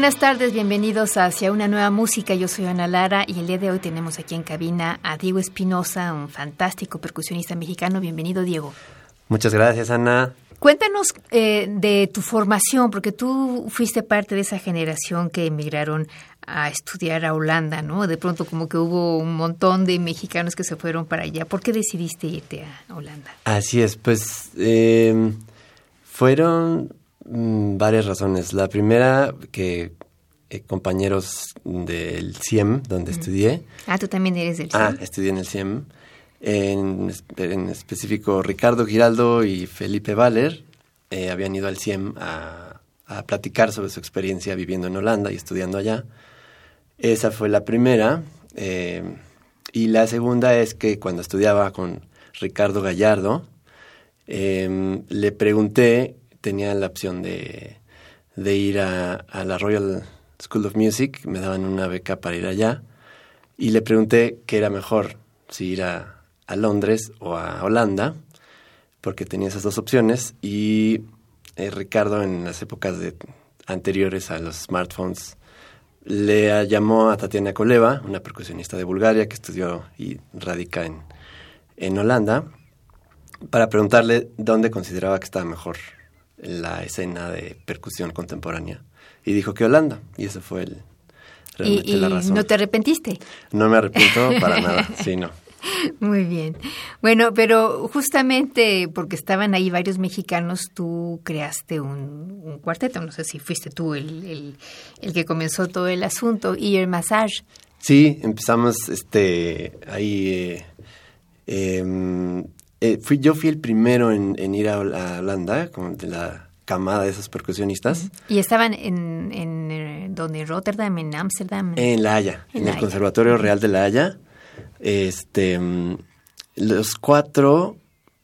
Buenas tardes, bienvenidos hacia una nueva música. Yo soy Ana Lara y el día de hoy tenemos aquí en cabina a Diego Espinosa, un fantástico percusionista mexicano. Bienvenido, Diego. Muchas gracias, Ana. Cuéntanos eh, de tu formación, porque tú fuiste parte de esa generación que emigraron a estudiar a Holanda, ¿no? De pronto como que hubo un montón de mexicanos que se fueron para allá. ¿Por qué decidiste irte a Holanda? Así es, pues eh, fueron Mm, varias razones. La primera, que eh, compañeros del CIEM, donde estudié. Ah, tú también eres del CIEM. Ah, estudié en el CIEM. En, en específico, Ricardo Giraldo y Felipe Valer eh, habían ido al CIEM a, a, platicar sobre su experiencia viviendo en Holanda y estudiando allá. Esa fue la primera. Eh, y la segunda es que cuando estudiaba con Ricardo Gallardo, le pregunté tenía la opción de, ir a, la Royal School of Music, me daban una beca para ir allá, y le pregunté qué era mejor, si ir a, Londres o a Holanda, porque tenía esas dos opciones, y eh, Ricardo en las épocas de, anteriores a los smartphones, le llamó a Tatiana Koleva, una percusionista de Bulgaria que estudió y radica en Holanda, para preguntarle dónde consideraba que estaba mejor la escena de percusión contemporánea. Y dijo que Holanda, y eso fue el, realmente la razón. ¿No te arrepentiste? No me arrepiento para nada, sí, no. Muy bien. Bueno, pero justamente porque estaban ahí varios mexicanos, tú creaste un, cuarteto. No sé si fuiste tú el, el, que comenzó todo el asunto. Y el Massage. Sí, empezamos este ahí. Eh, em, eh, fui, yo fui el primero en, ir a, Holanda, como de la camada de esos percusionistas. ¿Y estaban en, en eh, donde Rotterdam, en Ámsterdam? En La Haya, en, el Conservatorio Real de La Haya. Este, mm, los cuatro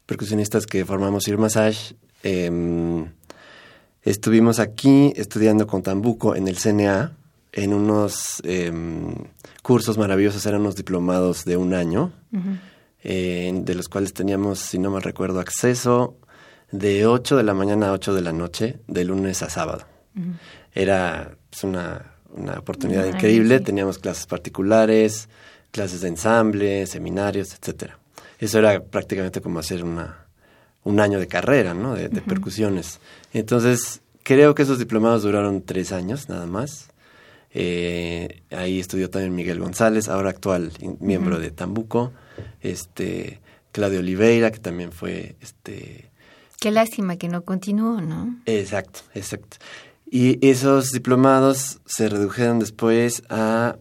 percusionistas que formamos Ir Massage em, estuvimos aquí estudiando con Tambuco en el CNA en unos em, cursos maravillosos, eran unos diplomados de un año de los cuales teníamos, si no me recuerdo, acceso de 8 de la mañana a 8 de la noche, de lunes a sábado. Era pues, una, una, oportunidad increíble, teníamos clases particulares, clases de ensamble, seminarios, etcétera. Eso era prácticamente como hacer una, un año de carrera, ¿no? De, percusiones. Entonces, creo que esos diplomados duraron tres años nada más. Eh, ahí estudió también Miguel González, ahora actual miembro de Tambuco este Claudio Oliveira, que también fue este Qué lástima que no continuó, ¿no? Exacto, exacto. Y esos diplomados se redujeron después a,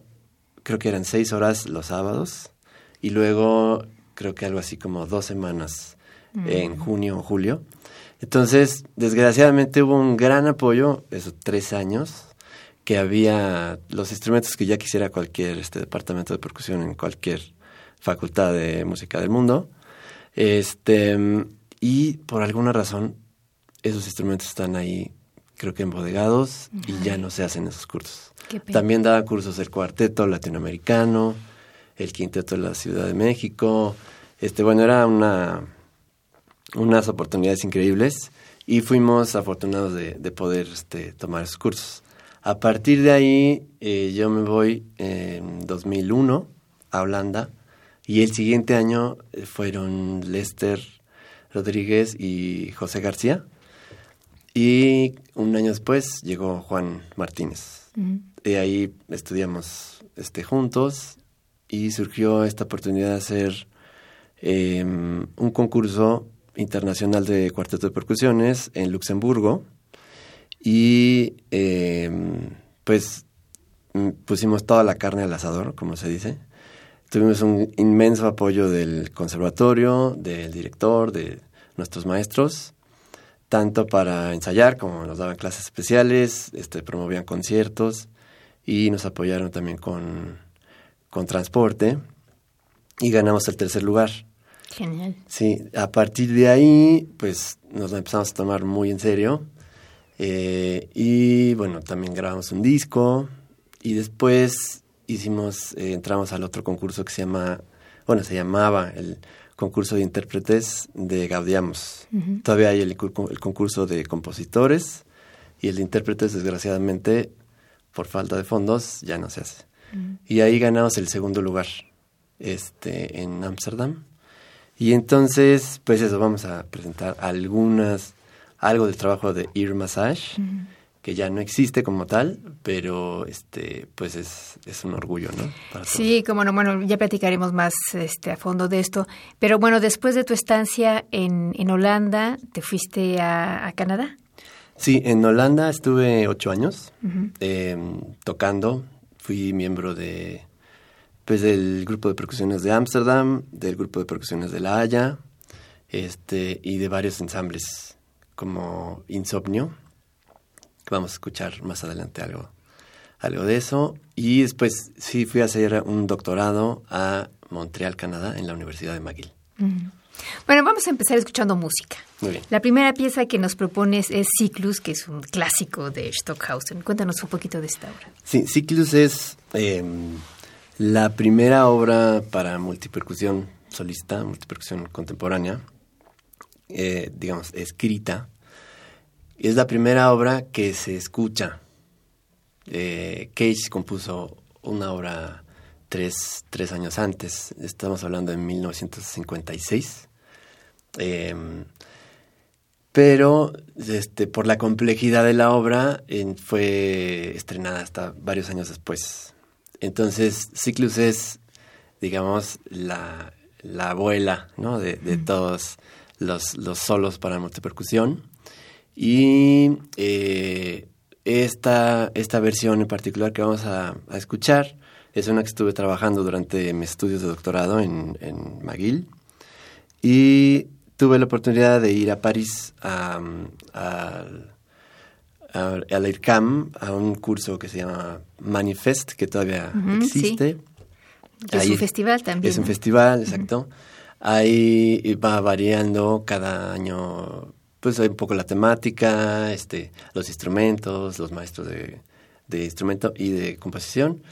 creo que eran seis horas los sábados, y luego creo que algo así como dos semanas en mm. junio o julio. Entonces, desgraciadamente hubo un gran apoyo, esos tres años, que había los instrumentos que ya quisiera cualquier este departamento de percusión en cualquier Facultad de Música del Mundo. Este, y por alguna razón, esos instrumentos están ahí, creo que embodegados, y ya no se hacen esos cursos. También daba cursos del cuarteto latinoamericano, el quinteto de la Ciudad de México. Este, bueno, era una, unas oportunidades increíbles y fuimos afortunados de, poder este, tomar esos cursos. A partir de ahí, eh, yo me voy en 2001 a Holanda y el siguiente año eh, fueron Lester Rodríguez y José García. Y un año después llegó Juan Martínez. Y ahí estudiamos este, juntos y surgió esta oportunidad de hacer em, un concurso internacional de cuarteto de percusiones en Luxemburgo. Y em, pues mm, pusimos toda la carne al asador, como se dice. Tuvimos un inmenso apoyo del conservatorio, del director, de nuestros maestros. tanto para ensayar como nos daban clases especiales, este, promovían conciertos y nos apoyaron también con, con transporte y ganamos el tercer lugar. Genial. Sí, a partir de ahí, pues nos la empezamos a tomar muy en serio. Eh, y bueno, también grabamos un disco. Y después hicimos, eh, entramos al otro concurso que se llama, bueno, se llamaba el concurso de intérpretes de Gaudiamos. Todavía hay el, el, concurso de compositores y el de intérpretes, desgraciadamente, por falta de fondos, ya no se hace. Y ahí ganamos el segundo lugar este, en Ámsterdam. Y entonces, pues eso, vamos a presentar algunas, algo del trabajo de Ear Massage, que ya no existe como tal, pero este, pues es, es un orgullo, ¿no? sí, como no, bueno, ya platicaremos más este, a fondo de esto. Pero bueno, después de tu estancia en, en Holanda, ¿te fuiste a, Canadá? Sí, en Holanda estuve ocho años em, tocando. Fui miembro de pues del grupo de percusiones de Ámsterdam, del grupo de percusiones de La Haya, este, y de varios ensambles como Insomnio, vamos a escuchar más adelante algo, algo de eso. Y después sí fui a hacer un doctorado a Montreal, Canadá, en la Universidad de McGill. Bueno, vamos a empezar escuchando música. Muy bien. La primera pieza que nos propones es Cyclus, que es un clásico de Stockhausen. Cuéntanos un poquito de esta obra. Sí, Cyclus es... Em, la primera obra para multipercusión solista, multipercusión contemporánea, eh, digamos, escrita, es la primera obra que se escucha. Eh, Cage compuso una obra tres, tres, años antes, estamos hablando de 1956. Em, pero este, por la complejidad de la obra fue estrenada hasta varios años después. Entonces, Ciclus es, digamos, la, abuela ¿no? de, todos los, los, solos para multipercusión. Y eh, esta, esta versión en particular que vamos a, a, es una que estuve trabajando durante mis estudios de doctorado en, en McGill. Y tuve la oportunidad de ir a París a, a al IRCAM a un curso que se llama Manifest, que todavía existe. Es un festival también. Es un festival, exacto. Ahí va variando cada año, pues hay un poco la temática, este, los instrumentos, los maestros de, de instrumento y de composición.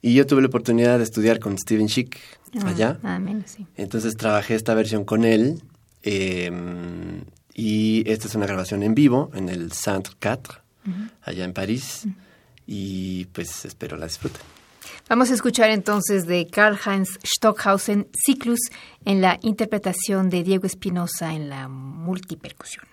Y yo tuve la oportunidad de estudiar con Steven Schick ah, allá. Ah, menos, sí. Entonces trabajé esta versión con él. Em, y esta es una grabación en vivo en el Centre 4 allá en París. Y pues espero la disfruten. Vamos a escuchar entonces de Karl-Heinz Stockhausen Cyclus en la interpretación de Diego Espinosa en la multipercusión.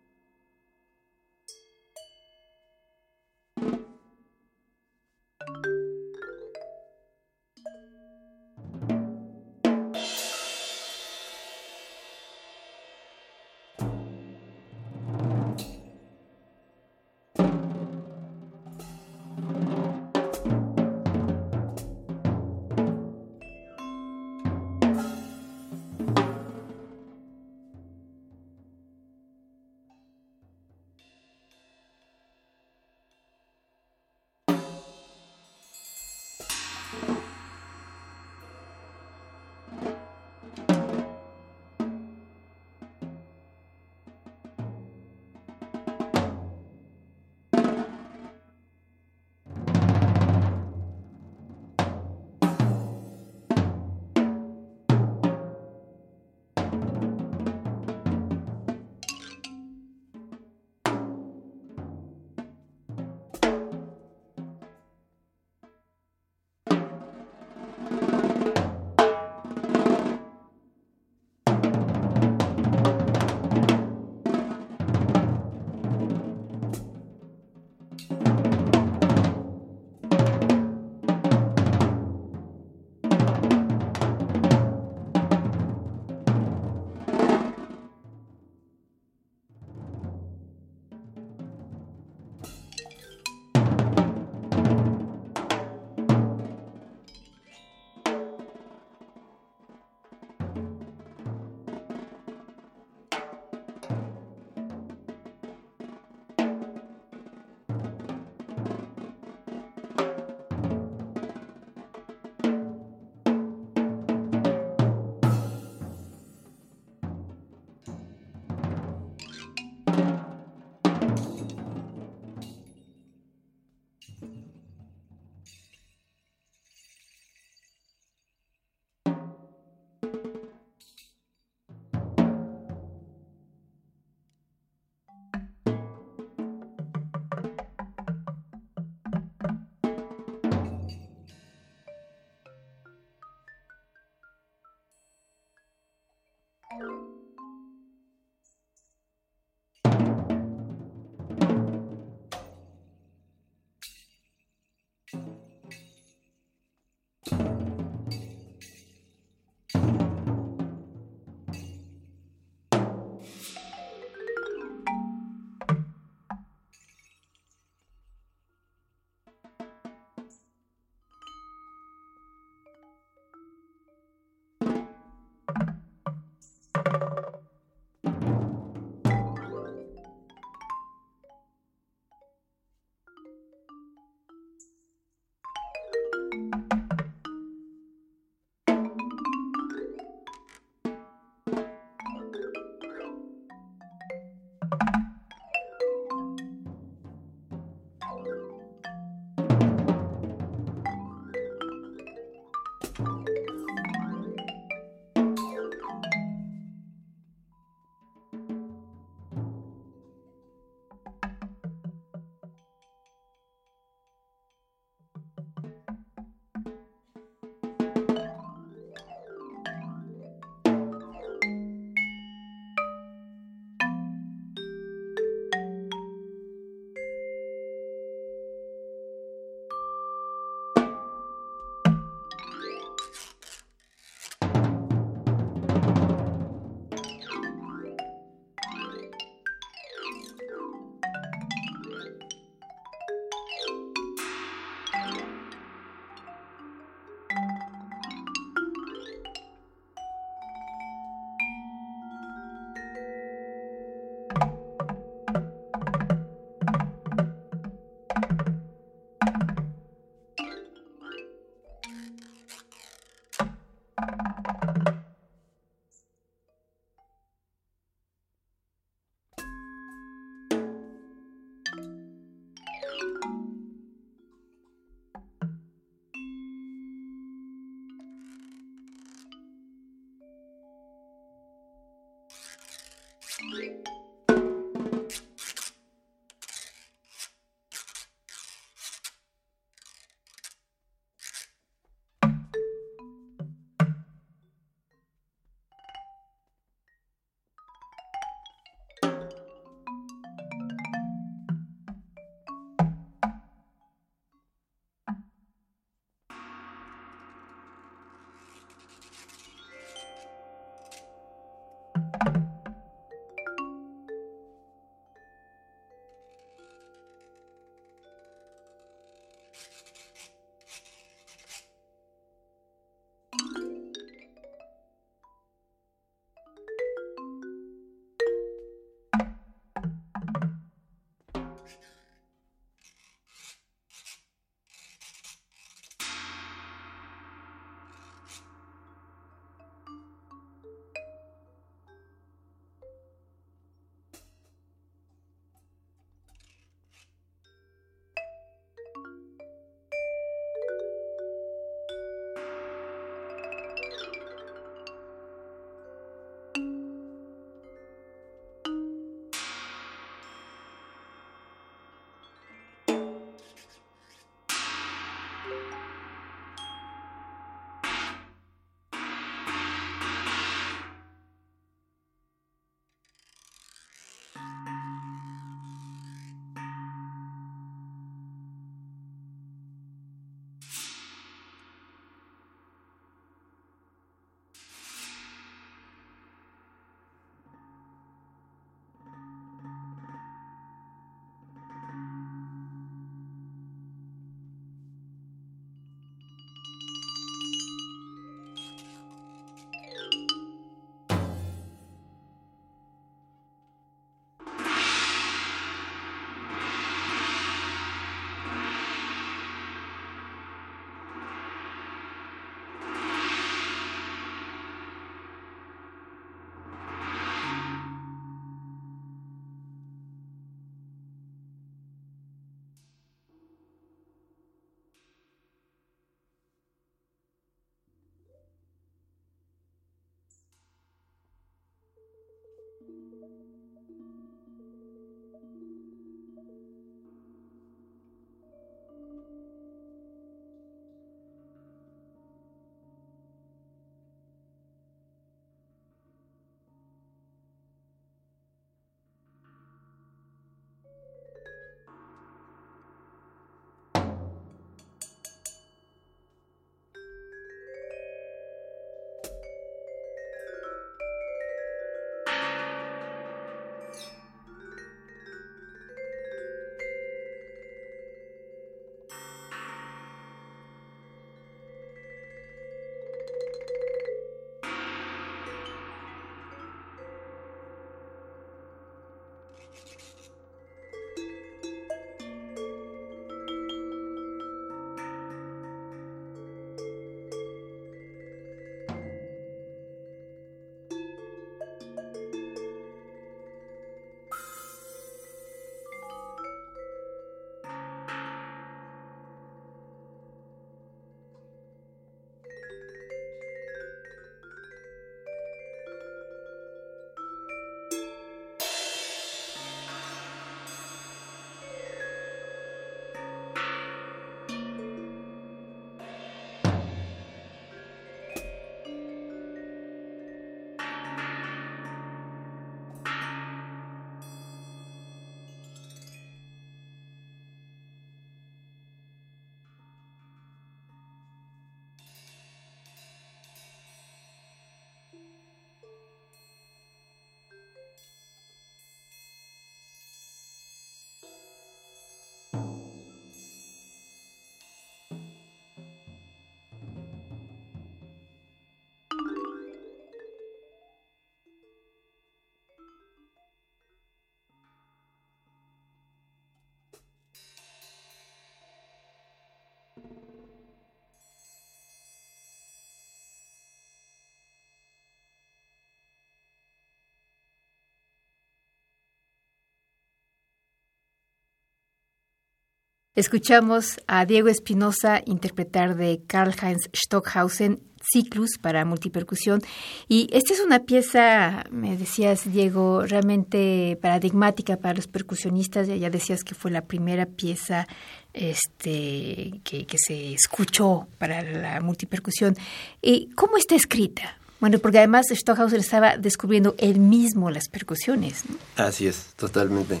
Escuchamos a Diego Espinosa interpretar de Karl-Heinz Stockhausen Ciclus para multipercusión. Y esta es una pieza, me decías, Diego, realmente paradigmática para los percusionistas. Ya, decías que fue la primera pieza este, que, se escuchó para la multipercusión. ¿Y ¿Cómo está escrita? Bueno, porque además Stockhausen estaba descubriendo él mismo las percusiones. Así es, totalmente.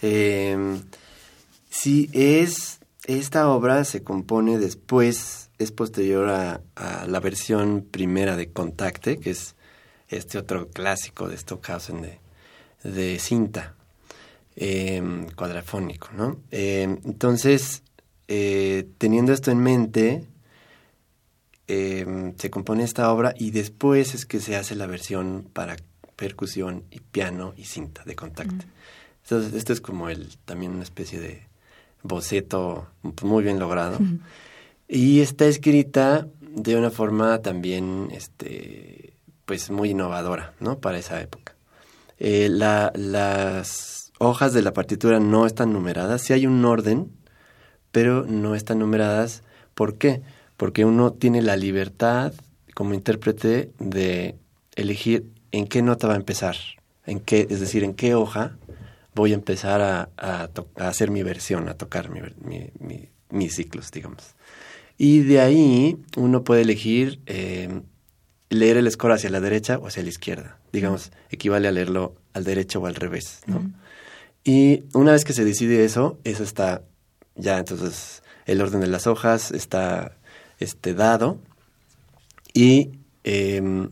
Eh, Sí, es. Esta obra se compone después, es posterior a, la versión primera de Contacte, que es este otro clásico de Stockhausen de, de cinta, em, cuadrafónico, ¿no? Em, entonces, eh, teniendo esto en mente, em, se compone esta obra y después es que se hace la versión para percusión y piano y cinta de Contacte. Entonces, esto es como el, también una especie de boceto muy bien logrado. Y está escrita de una forma también, este, pues muy innovadora, ¿no? Para esa época. Eh, las hojas de la partitura no están numeradas, sí hay un orden, pero no están numeradas. ¿Por qué? Porque uno tiene la libertad como intérprete de elegir en qué nota va a empezar, en qué, es decir, en qué hoja voy a empezar a, a, hacer mi versión, a tocar mis ciclos, digamos. Y de ahí uno puede elegir eh, leer el score hacia la derecha o hacia la izquierda. Digamos, equivale a leerlo al derecho o al revés, ¿no? Y una vez que se decide eso, eso está ya, entonces el orden de las hojas está este, dado y em,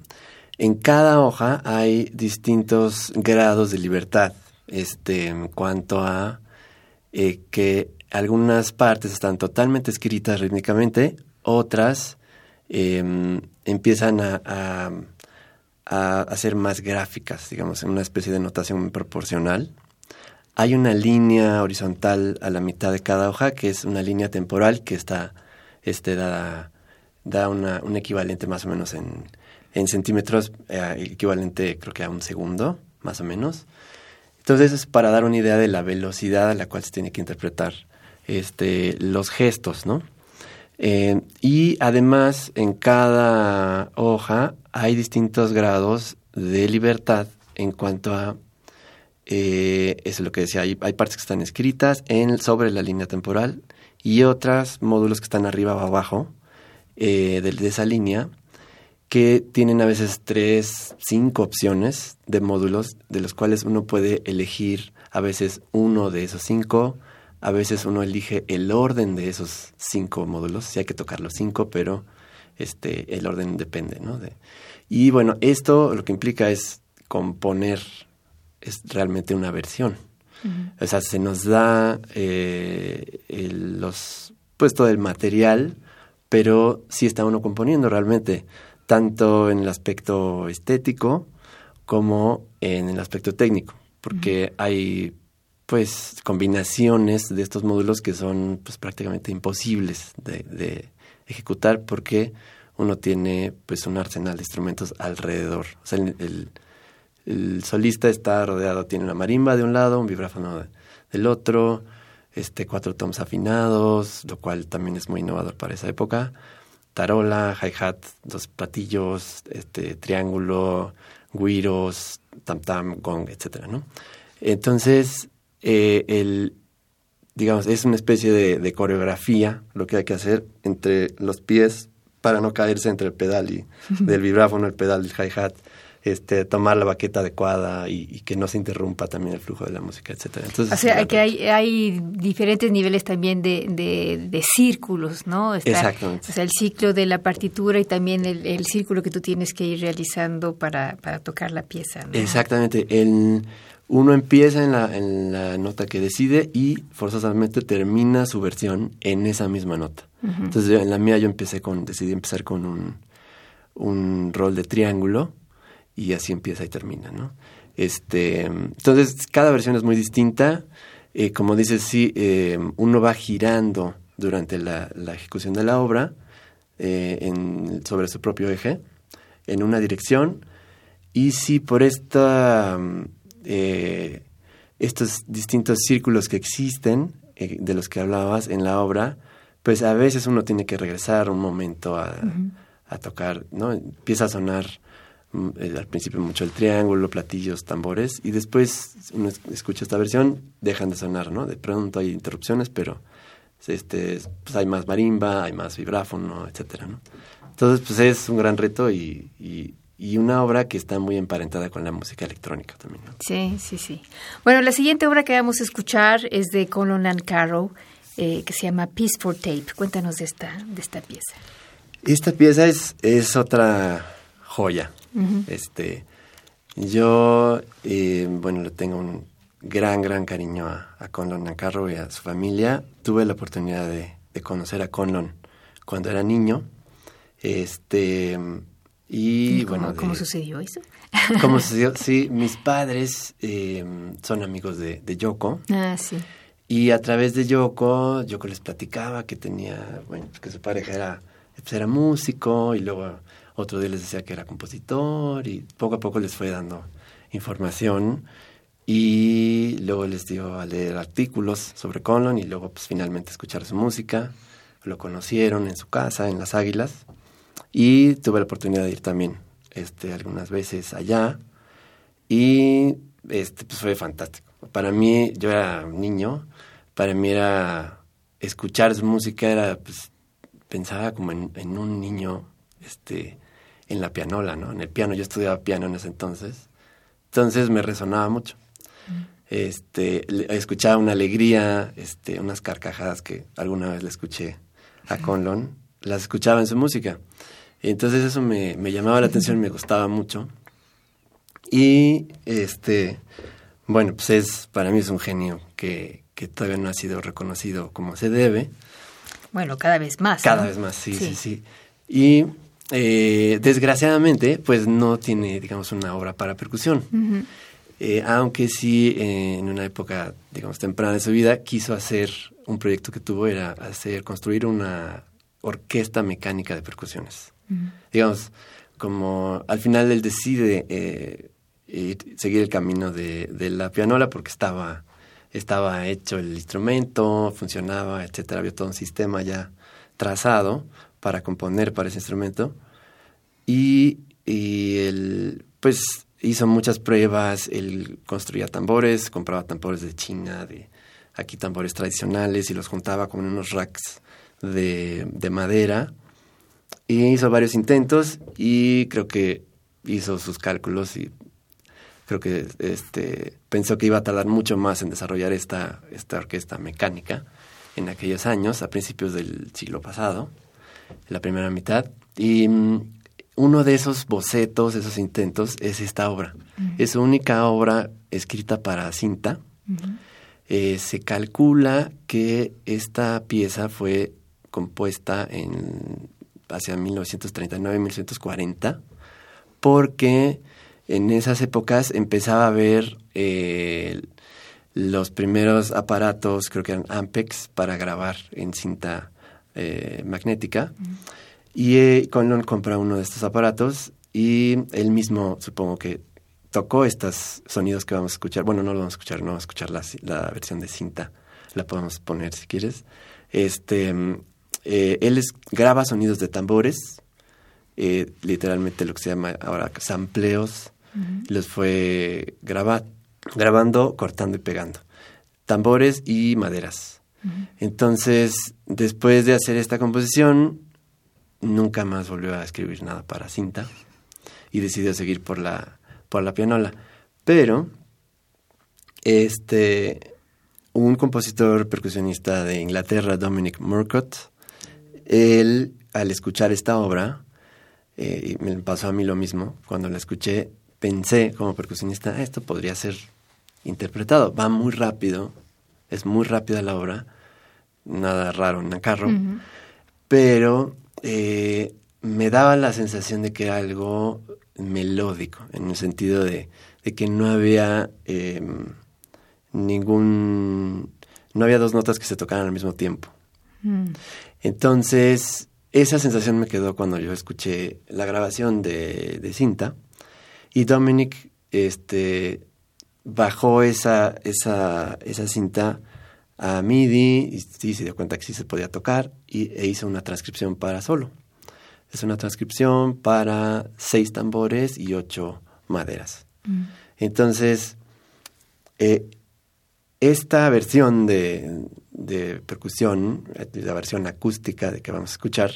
en cada hoja hay distintos grados de libertad este, en cuanto a eh, que algunas partes están totalmente escritas rítmicamente, otras em, empiezan a, a, ser más gráficas, digamos, en una especie de notación proporcional. Hay una línea horizontal a la mitad de cada hoja, que es una línea temporal que está este, da, da una, un equivalente más o menos en, en centímetros, eh, equivalente creo que a un segundo, más o menos. Entonces es para dar una idea de la velocidad a la cual se tiene que interpretar este, los gestos, ¿no? Eh, y además en cada hoja hay distintos grados de libertad en cuanto a, eh, es lo que decía, hay, partes que están escritas en, sobre la línea temporal y otras módulos que están arriba o abajo eh, de, de esa línea que tienen a veces tres, cinco opciones de módulos, de los cuales uno puede elegir a veces uno de esos cinco, a veces uno elige el orden de esos cinco módulos, si hay que tocar los cinco, pero este, el orden depende, ¿no? De, y bueno, esto lo que implica es componer, es realmente una versión. O sea, se nos da eh, los, pues todo el material, pero sí está uno componiendo realmente tanto en el aspecto estético como en el aspecto técnico, porque hay pues combinaciones de estos módulos que son pues prácticamente imposibles de, ejecutar porque uno tiene pues un arsenal de instrumentos alrededor. O sea, el, el, solista está rodeado, tiene una marimba de un lado, un vibráfono del otro, este cuatro toms afinados, lo cual también es muy innovador para esa época tarola, hi-hat, dos platillos, este, triángulo, guiros, tam-tam, gong, etcétera, ¿no? Entonces, eh, el, digamos, es una especie de, de, coreografía lo que hay que hacer entre los pies para no caerse entre el pedal y del vibráfono, el pedal del hi-hat este, tomar la baqueta adecuada y, que no se interrumpa también el flujo de la música, etcétera. Entonces, o sea, que hay, hay diferentes niveles también de, de, círculos, ¿no? Exactamente. O sea, el ciclo de la partitura y también el, círculo que tú tienes que ir realizando para, para tocar la pieza. Exactamente. El, uno empieza en la, en la nota que decide y forzosamente termina su versión en esa misma nota. Entonces, en la mía yo empecé con, decidí empezar con un, un rol de triángulo y así empieza y termina, ¿no? Este, entonces, cada versión es muy distinta. Eh, como dices, sí, eh, uno va girando durante la, ejecución de la obra eh, en, sobre su propio eje, en una dirección, y si por esta, estos distintos círculos que existen de los que hablabas en la obra, pues a veces uno tiene que regresar un momento a, a tocar, ¿no? Empieza a sonar mm, al principio mucho el triángulo, platillos, tambores, y después uno escucha esta versión, dejan de sonar, ¿no? De pronto hay interrupciones, pero este, pues hay más marimba, hay más vibráfono, etcétera, ¿no? Entonces, pues es un gran reto y, y, y una obra que está muy emparentada con la música electrónica también. ¿no? Sí, sí, sí. Bueno, la siguiente obra que vamos a escuchar es de Colin and Carrow, eh, que se llama Peace for Tape. Cuéntanos de esta, de esta pieza. Esta pieza es, es otra joya. Este, yo, eh, bueno, le tengo un gran, gran cariño a, a Conlon Nancarro y a su familia. Tuve la oportunidad de, de conocer a Conlon cuando era niño. Este, y, ¿Y cómo, bueno, de- ¿Cómo sucedió eso? ¿Cómo sucedió? Sí, mis padres eh, son amigos de, de Yoko. Ah, sí. Y a través de Yoko, Yoko les platicaba que tenía, bueno, pues que su pareja era, pues era músico y luego otro día les decía que era compositor y poco a poco les fue dando información y luego les dio a leer artículos sobre Conlon y luego pues finalmente escuchar su música. Lo conocieron en su casa, en Las Águilas y tuve la oportunidad de ir también este, algunas veces allá y este, pues fue fantástico. Para mí, yo era niño, para mí era escuchar su música, era, pues, pensaba como en, en un niño, este, en la pianola, ¿no? En el piano, yo estudiaba piano en ese entonces, entonces me resonaba mucho. Este, le- escuchaba una alegría, este, unas carcajadas que alguna vez le escuché a Conlon, las escuchaba en su música. Entonces eso me, me llamaba la atención, me gustaba mucho. Y este, bueno, pues es, para mí es un genio que, que todavía no ha sido reconocido como se debe. Bueno, cada vez más. Cada ¿no? vez más, sí, sí, sí. Y eh, desgraciadamente, pues no tiene, digamos, una obra para percusión. Eh, aunque sí, eh, en una época, digamos, temprana de su vida, quiso hacer, un proyecto que tuvo era hacer, construir una orquesta mecánica de percusiones. Digamos, como al final él decide eh, ir- seguir el camino de, de la pianola porque estaba, estaba hecho el instrumento, funcionaba, etcétera, había todo un sistema ya trazado para componer para ese instrumento. Y, y él, pues, hizo muchas pruebas. Él construía tambores, compraba tambores de China, de aquí tambores tradicionales, y los juntaba como en unos racks de, de madera. Y hizo varios intentos y creo que hizo sus cálculos y creo que este pensó que iba a tardar mucho más en desarrollar esta, esta orquesta mecánica en aquellos años, a principios del siglo pasado, la primera mitad. Y mm, uno de esos bocetos, esos intentos, es esta obra. Es su única obra escrita para cinta. Eh, se calcula que esta pieza fue compuesta en hacia 1939-1940 porque en esas épocas empezaba a haber eh, los primeros aparatos, creo que eran Ampex, para grabar en cinta eh, magnética. Y eh, Conlon compra uno de estos aparatos y él mismo, supongo que tocó estos sonidos que vamos a escuchar. Bueno, no lo vamos a escuchar, no vamos a escuchar la, la versión de cinta. La podemos poner si quieres. Este, eh, él es- graba sonidos de tambores, eh, literalmente lo que se llama ahora sampleos. Los fue graba- grabando, cortando y pegando. Tambores y maderas. Entonces, después de hacer esta composición, nunca más volvió a escribir nada para cinta y decidió seguir por la, por la pianola. Pero, este, un compositor percusionista de Inglaterra, Dominic Murcott, él, al escuchar esta obra, eh, me pasó a mí lo mismo, cuando la escuché, pensé como percusionista, "Ah, esto podría ser interpretado. Va muy rápido, es muy rápida la obra, nada raro en el carro, pero eh, me daba la sensación de que era algo melódico, en el sentido de, de que no había eh, ningún... no había dos notas que se tocaran al mismo tiempo. Mm. Entonces, esa sensación me quedó cuando yo escuché la grabación de, de cinta y Dominic este, bajó esa, esa, esa cinta a MIDI y sí se dio cuenta que sí se podía tocar y, e hizo una transcripción para solo. Es una transcripción para seis tambores y ocho maderas. Mm. Entonces, eh, esta versión de, de, percusión, la versión acústica de que vamos a escuchar,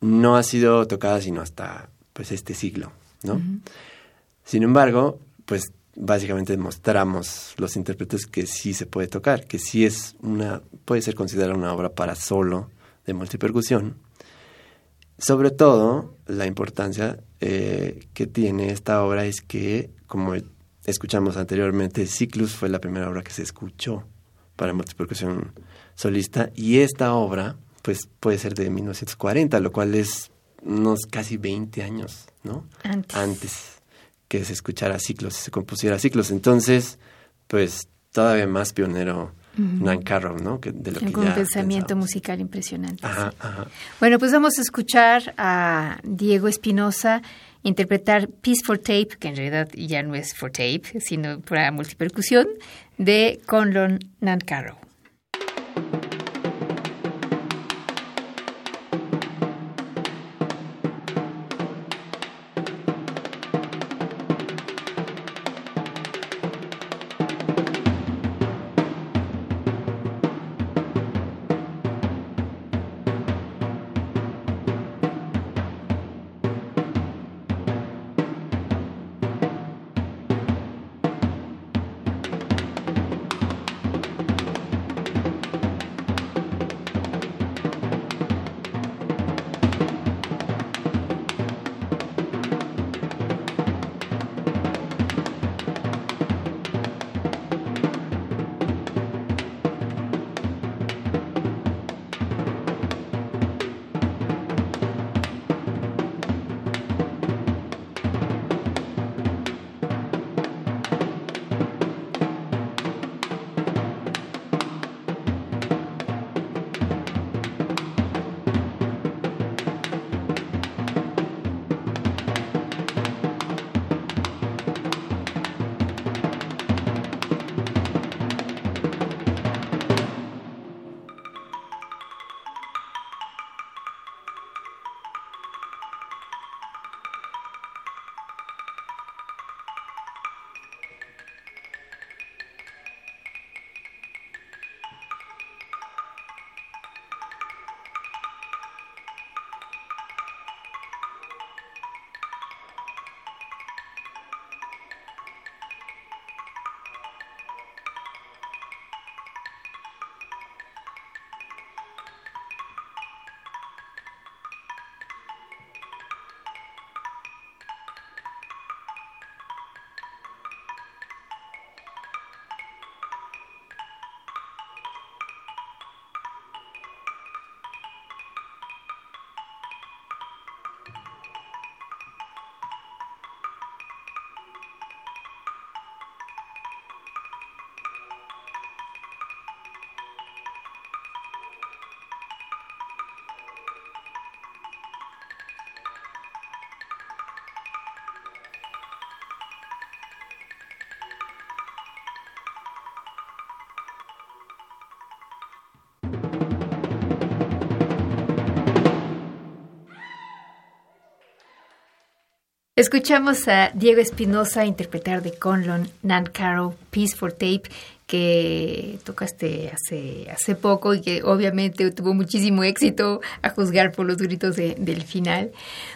no ha sido tocada sino hasta pues este siglo, ¿no? Sin embargo, pues básicamente mostramos los intérpretes que sí se puede tocar, que sí es una, puede ser considerada una obra para solo de multipercusión. Sobre todo, la importancia eh, que tiene esta obra es que, como escuchamos anteriormente, Ciclus fue la primera obra que se escuchó para multipercusión solista y esta obra, pues puede ser de 1940, lo cual es unos casi 20 años, ¿no? Antes que se escuchara ciclos y se compusiera ciclos. Entonces, pues todavía más pionero Nan Carroll, ¿no? Que de lo Con un pensamiento musical impresionante. Bueno, pues vamos a escuchar a Diego Espinosa interpretar Peace for Tape, que en realidad ya no es for tape, sino para multipercusión, de Conlon Nancarrow. Escuchamos a Diego Espinosa interpretar de Conlon Nan Caro Peace for Tape que tocaste hace, hace poco y que obviamente tuvo muchísimo éxito a juzgar por los gritos del final.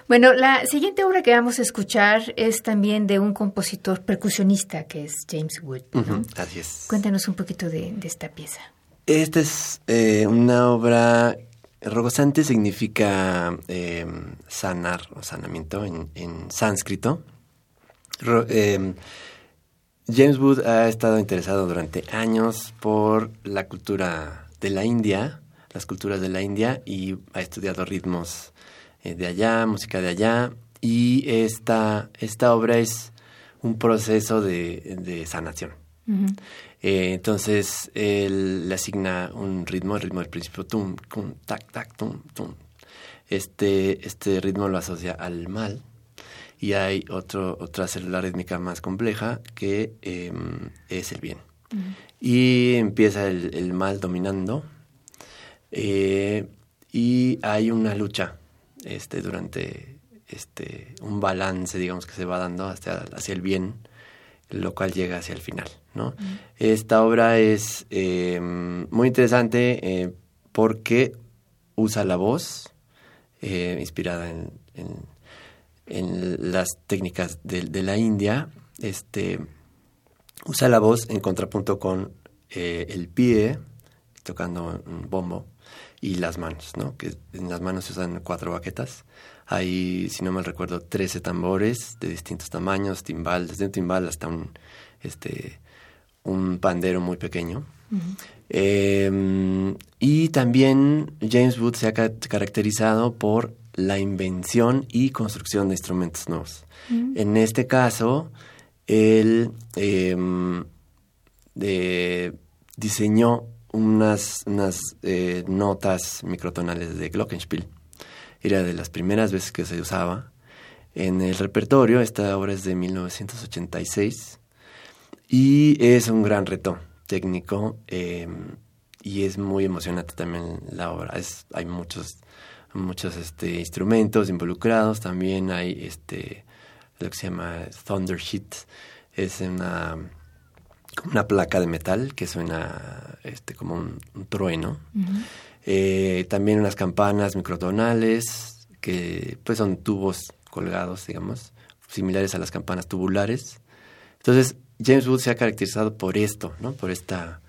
Bueno, la siguiente obra que vamos a escuchar es también de un compositor percusionista que es James Wood. así es. Cuéntanos un poquito de, esta pieza. Esta es eh, una obra Rogosante significa em, sanar o sanamiento en, sánscrito. Em, James Wood ha estado interesado durante años por la cultura de la India, las culturas de la India, y ha estudiado ritmos eh, de allá, música de allá, y esta, esta obra es un proceso de, sanación. Eh, entonces él le asigna un ritmo, el ritmo del principio, tum, tum, tac, tac, tum, tum. Este, este ritmo lo asocia al mal y hay otro, otra célula rítmica más compleja que em, es el bien. y empieza el, mal dominando eh, y hay una lucha este, durante este, un balance, digamos, que se va dando hacia, hacia el bien, lo cual llega hacia el final, ¿no? Esta obra es eh, muy interesante eh, porque usa la voz, inspirada en, en, las técnicas de, de la India, este usa la voz en contrapunto con eh, el pie, tocando un bombo, y las manos, ¿no? Que en las manos se usan cuatro baquetas. Hay, si no mal recuerdo, 13 tambores de distintos tamaños, timbal, desde un timbal hasta un, este, un pandero muy pequeño. Em, y también James Wood se ha caracterizado por la invención y construcción de instrumentos nuevos. En este caso, él em, diseñó unas, unas eh, notas microtonales de Glockenspiel. Era de las primeras veces que se usaba en el repertorio. Esta obra es de 1986 y es un gran reto técnico em, y es muy emocionante también la obra. Es, hay muchos muchos este, instrumentos involucrados. También hay este lo que se llama Thunder Sheet. Es una, una placa de metal que suena este, como un, trueno. Eh, también unas campanas microtonales que pues son tubos colgados, digamos, similares a las campanas tubulares. Entonces, James Wood se ha caracterizado por esto, ¿no? Por esta,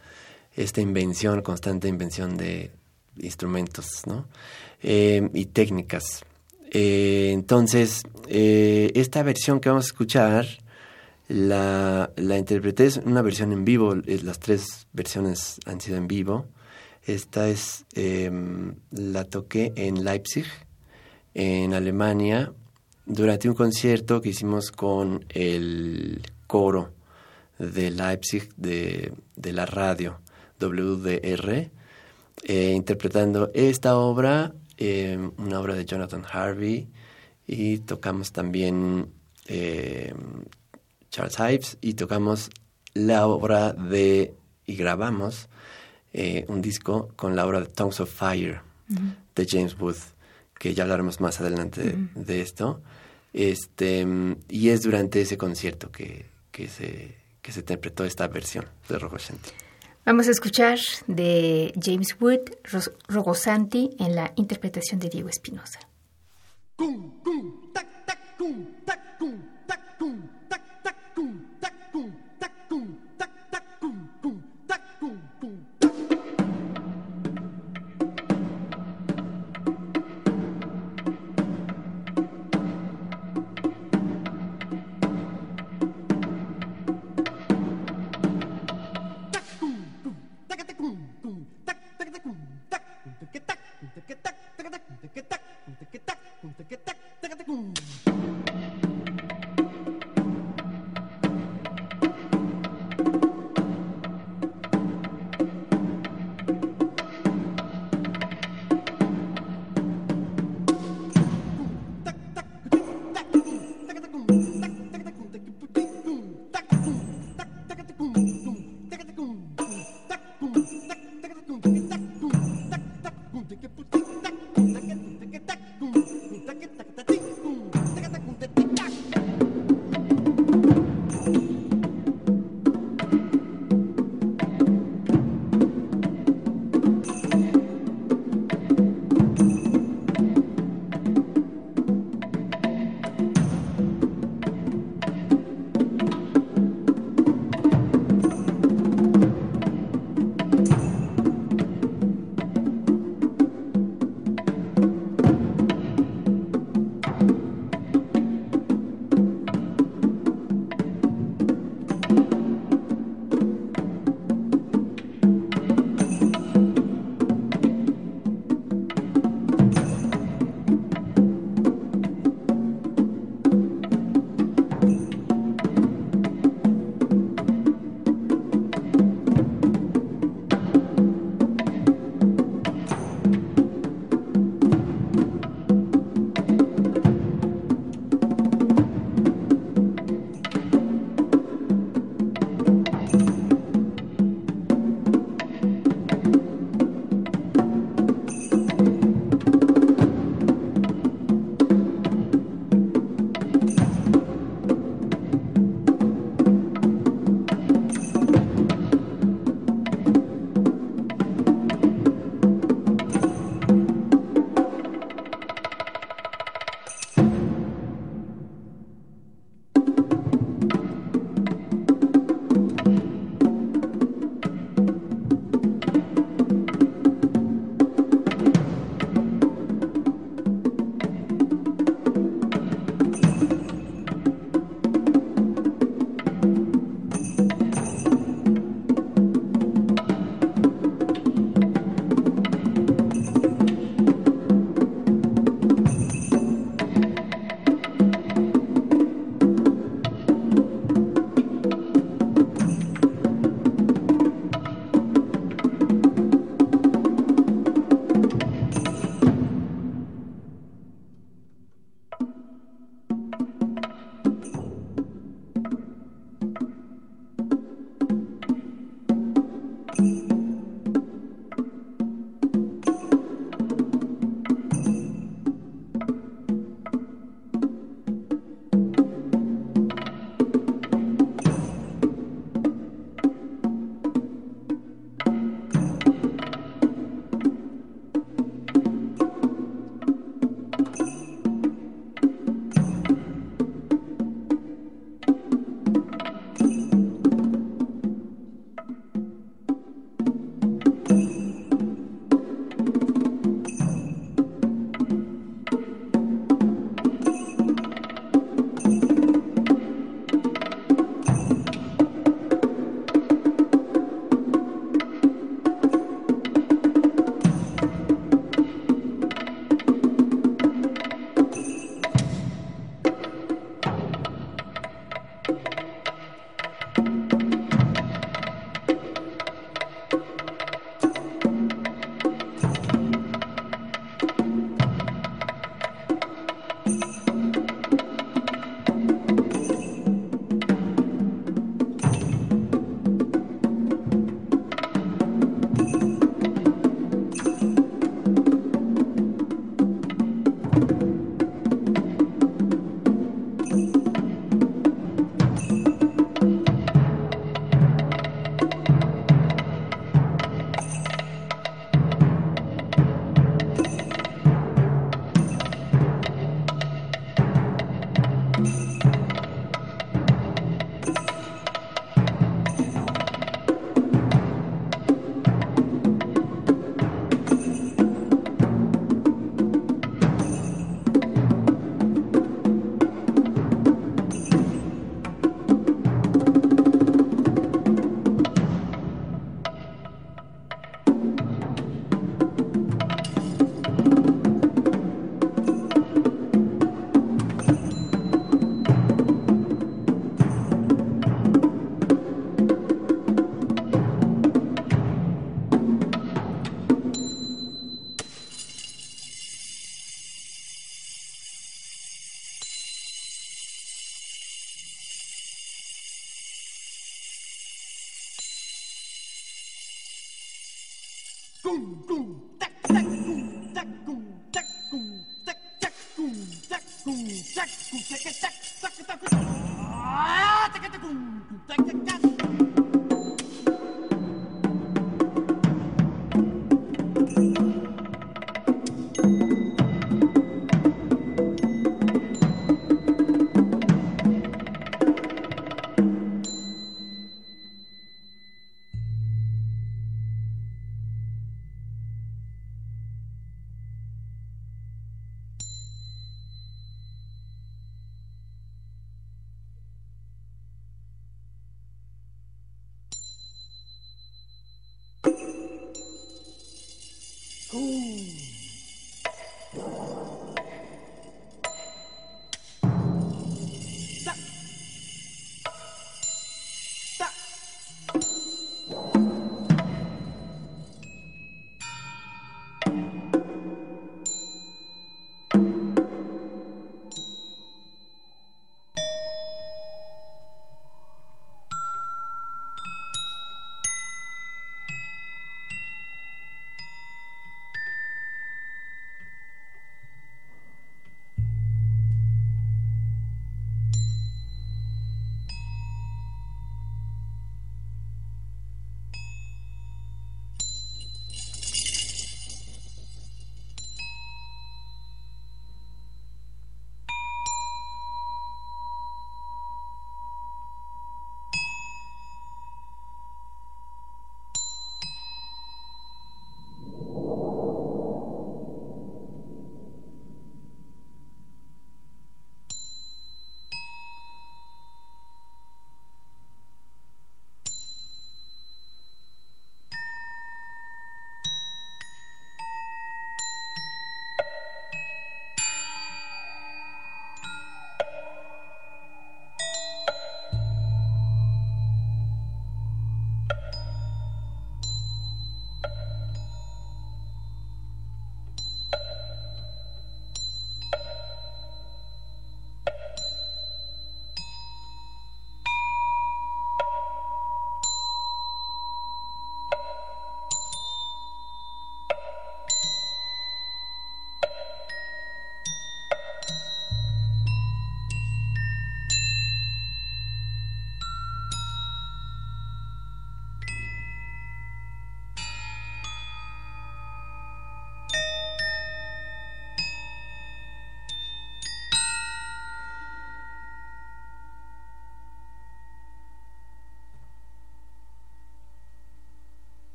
esta invención, constante invención de instrumentos, ¿no? Eh, y técnicas. Eh, entonces, eh, esta versión que vamos a escuchar, la, la interpreté, es una versión en vivo, las tres versiones han sido en vivo. Esta es, em, la toqué en Leipzig, en Alemania, durante un concierto que hicimos con el coro de Leipzig de, de la radio WDR, interpretando esta obra eh, una obra de Jonathan Harvey y tocamos también eh, Charles Ives y tocamos la obra de y grabamos eh, un disco con la obra de Tongues of Fire de James Wood que ya hablaremos más adelante de, esto. Este y es durante ese concierto que, que se que se interpretó esta versión de Rojo Shanty. Vamos a escuchar de James Wood, Rogosanti, en la interpretación de Diego Espinosa.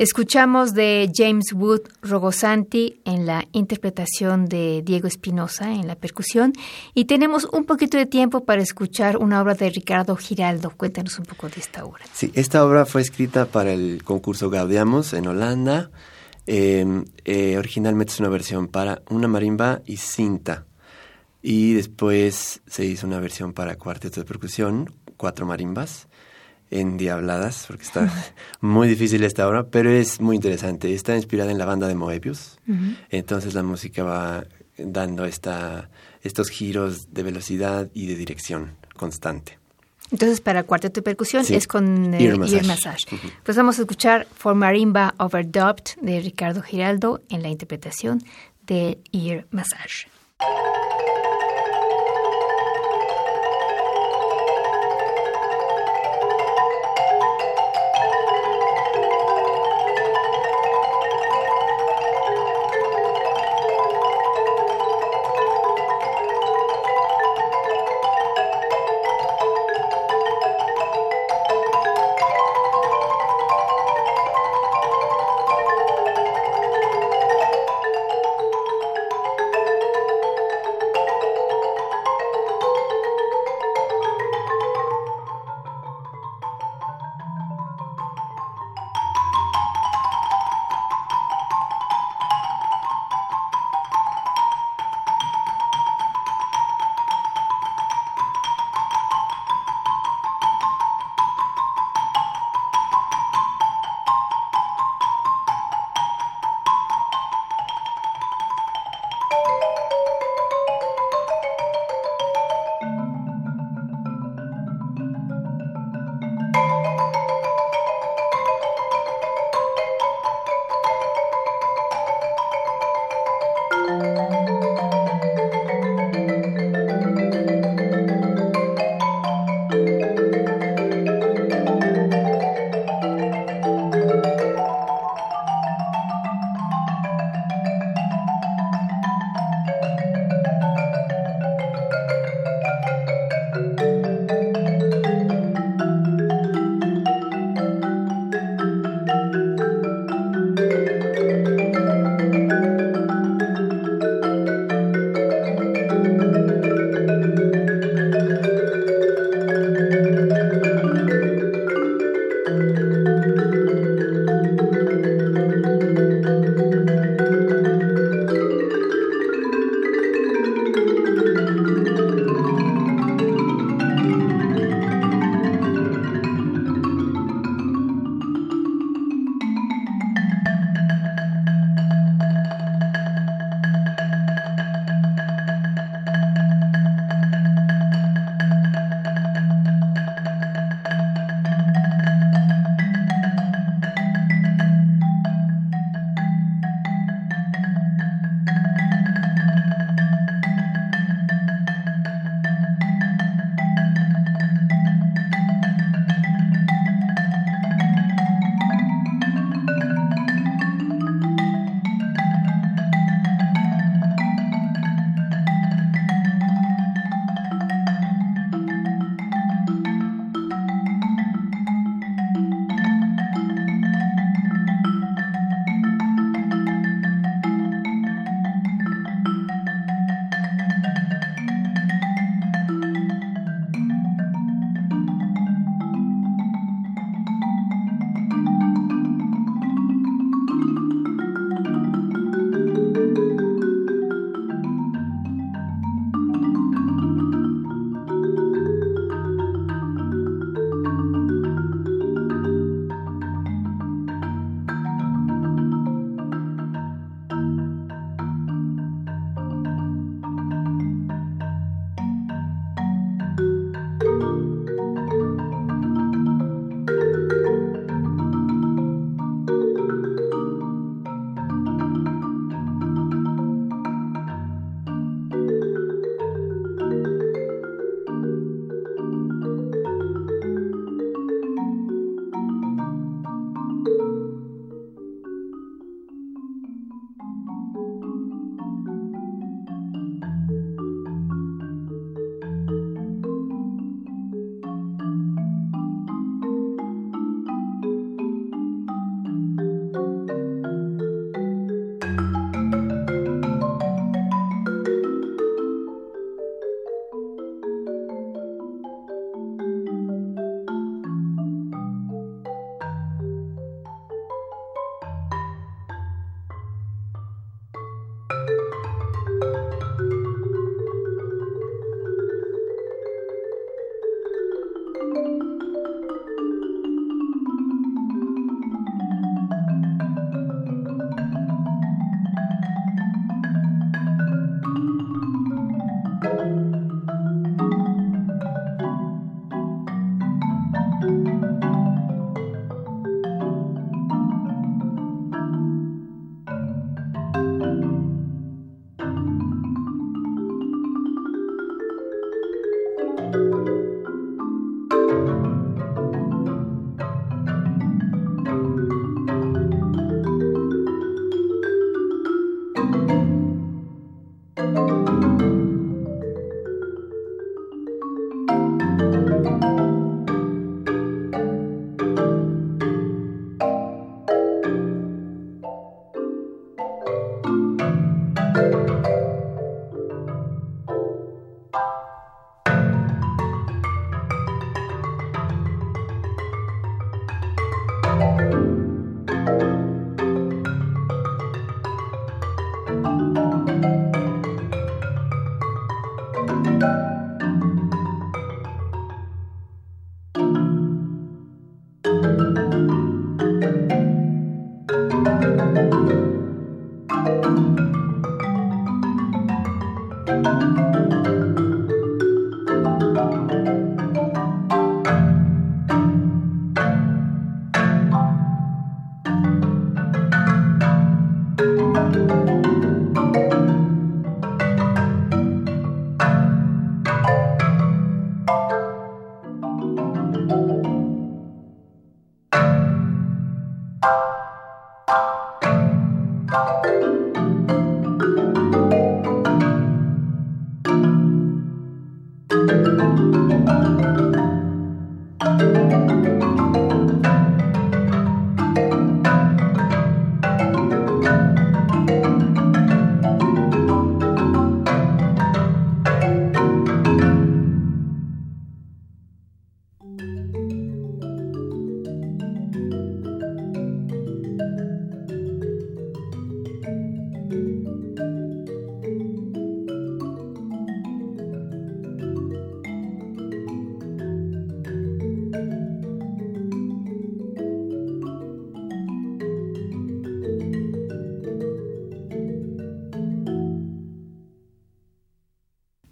Escuchamos de James Wood Rogosanti en la interpretación de Diego Espinosa en la percusión y tenemos un poquito de tiempo para escuchar una obra de Ricardo Giraldo. Cuéntanos un poco de esta obra. Sí, esta obra fue escrita para el concurso Gaudiamos en Holanda. Eh, eh, originalmente es una versión para una marimba y cinta. Y después se hizo una versión para cuarteto de percusión, cuatro marimbas endiabladas, porque está muy difícil esta obra, pero es muy interesante. Está inspirada en la banda de Moebius, entonces la música va dando esta, estos giros de velocidad y de dirección constante. Entonces, para cuarteto de percusión es con eh, ear massage. Pues vamos a escuchar For Marimba Overdubbed de Ricardo Giraldo en la interpretación de Ear Massage.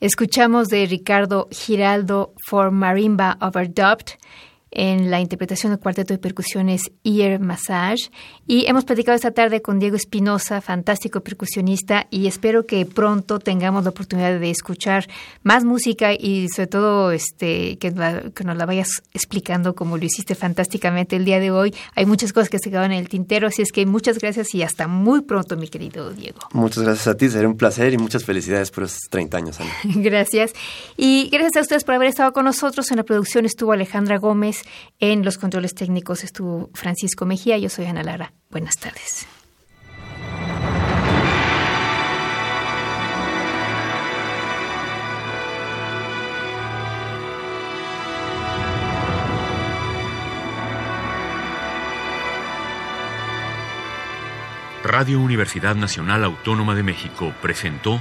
Escuchamos de Ricardo Giraldo For Marimba Overdubbed en la interpretación del cuarteto de percusiones Ear Massage. Y hemos platicado esta tarde con Diego Espinosa, fantástico percusionista, y espero que pronto tengamos la oportunidad de escuchar más música y sobre todo este que, que nos la vayas explicando como lo hiciste fantásticamente el día de hoy. Hay muchas cosas que se quedan en el tintero, así es que muchas gracias y hasta muy pronto, mi querido Diego. Muchas gracias a ti, será un placer y muchas felicidades por esos 30 años, Ana. gracias. Y gracias a ustedes por haber estado con nosotros. En la producción estuvo Alejandra Gómez. En los controles técnicos estuvo Francisco Mejía. Yo soy Ana Lara. Buenas tardes. Radio Universidad Nacional Autónoma de México presentó